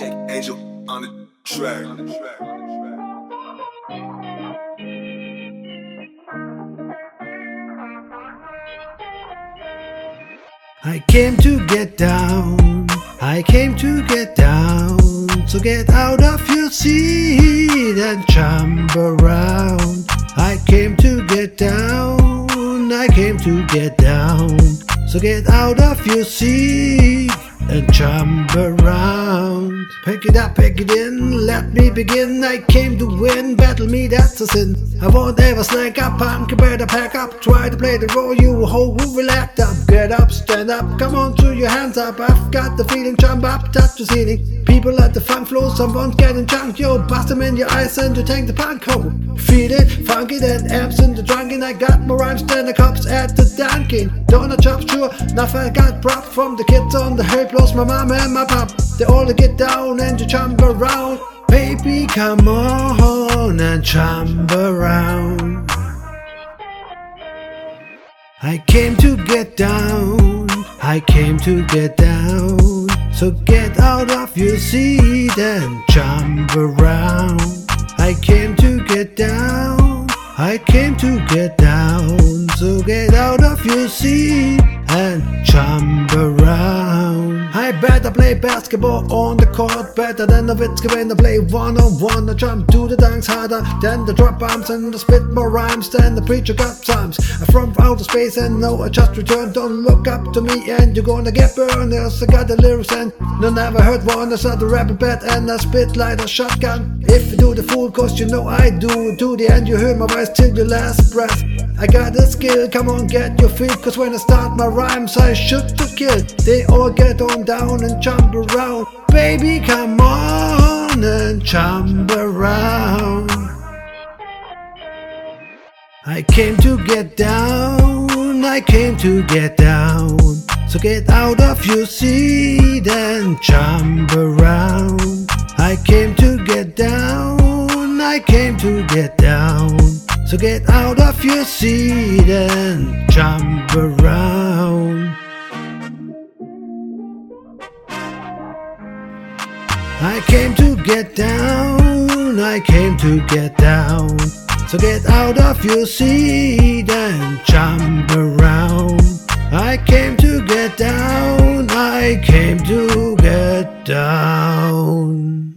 Angel on the track. I came to get down. I came to get down. So get out of your seat and jump around. I came to get down. I came to get down. So get out of your seat and jump around. Pick it up, pick it in, let me begin. I came to win, battle me, that's a sin. I won't ever snack up, punk, you better pack up. Try to play the role you hold, who will act up. Get up, stand up, come on, throw your hands up. I've got the feeling, jump up, touch the ceiling. People at the front floor, someone's getting drunk, yo. Bust them in your eyes and you take the punk home. Feel it, funky, then amps in the drunken. I got more rhymes than the cops at the Dunkin'. Donut chops, sure, nothing I got prop from the kids on the hill, plus my mom and my pop. They all get down and you jump around. Baby, come on and jump around. I came to get down. I came to get down. So get out of your seat and jump around. I came to get down. I came to get down. So get out of your seat and jump around. Play basketball on the court better than the Witzke when I play one on one. I jump to the dunks harder than the drop bombs and I spit more rhymes than the preacher got times. I'm from outer space and no, I just returned. Don't look up to me and you're gonna get burned. Else I got the lyrics and no, never heard one. I start the rap bad and I spit like a shotgun. If you do the fool, cause you know I do. To the end, you hear my voice till your last breath. I got a skill, come on, get your feet. Cause when I start my rhymes, I shoot to kill. They all get on down and jump around. Baby, come on and jump around. I came to get down, I came to get down. So get out of your seat and jump around. I came to get down, I came to get. So get out of your seat and jump around. I came to get down, I came to get down. So get out of your seat and jump around. I came to get down, I came to get down.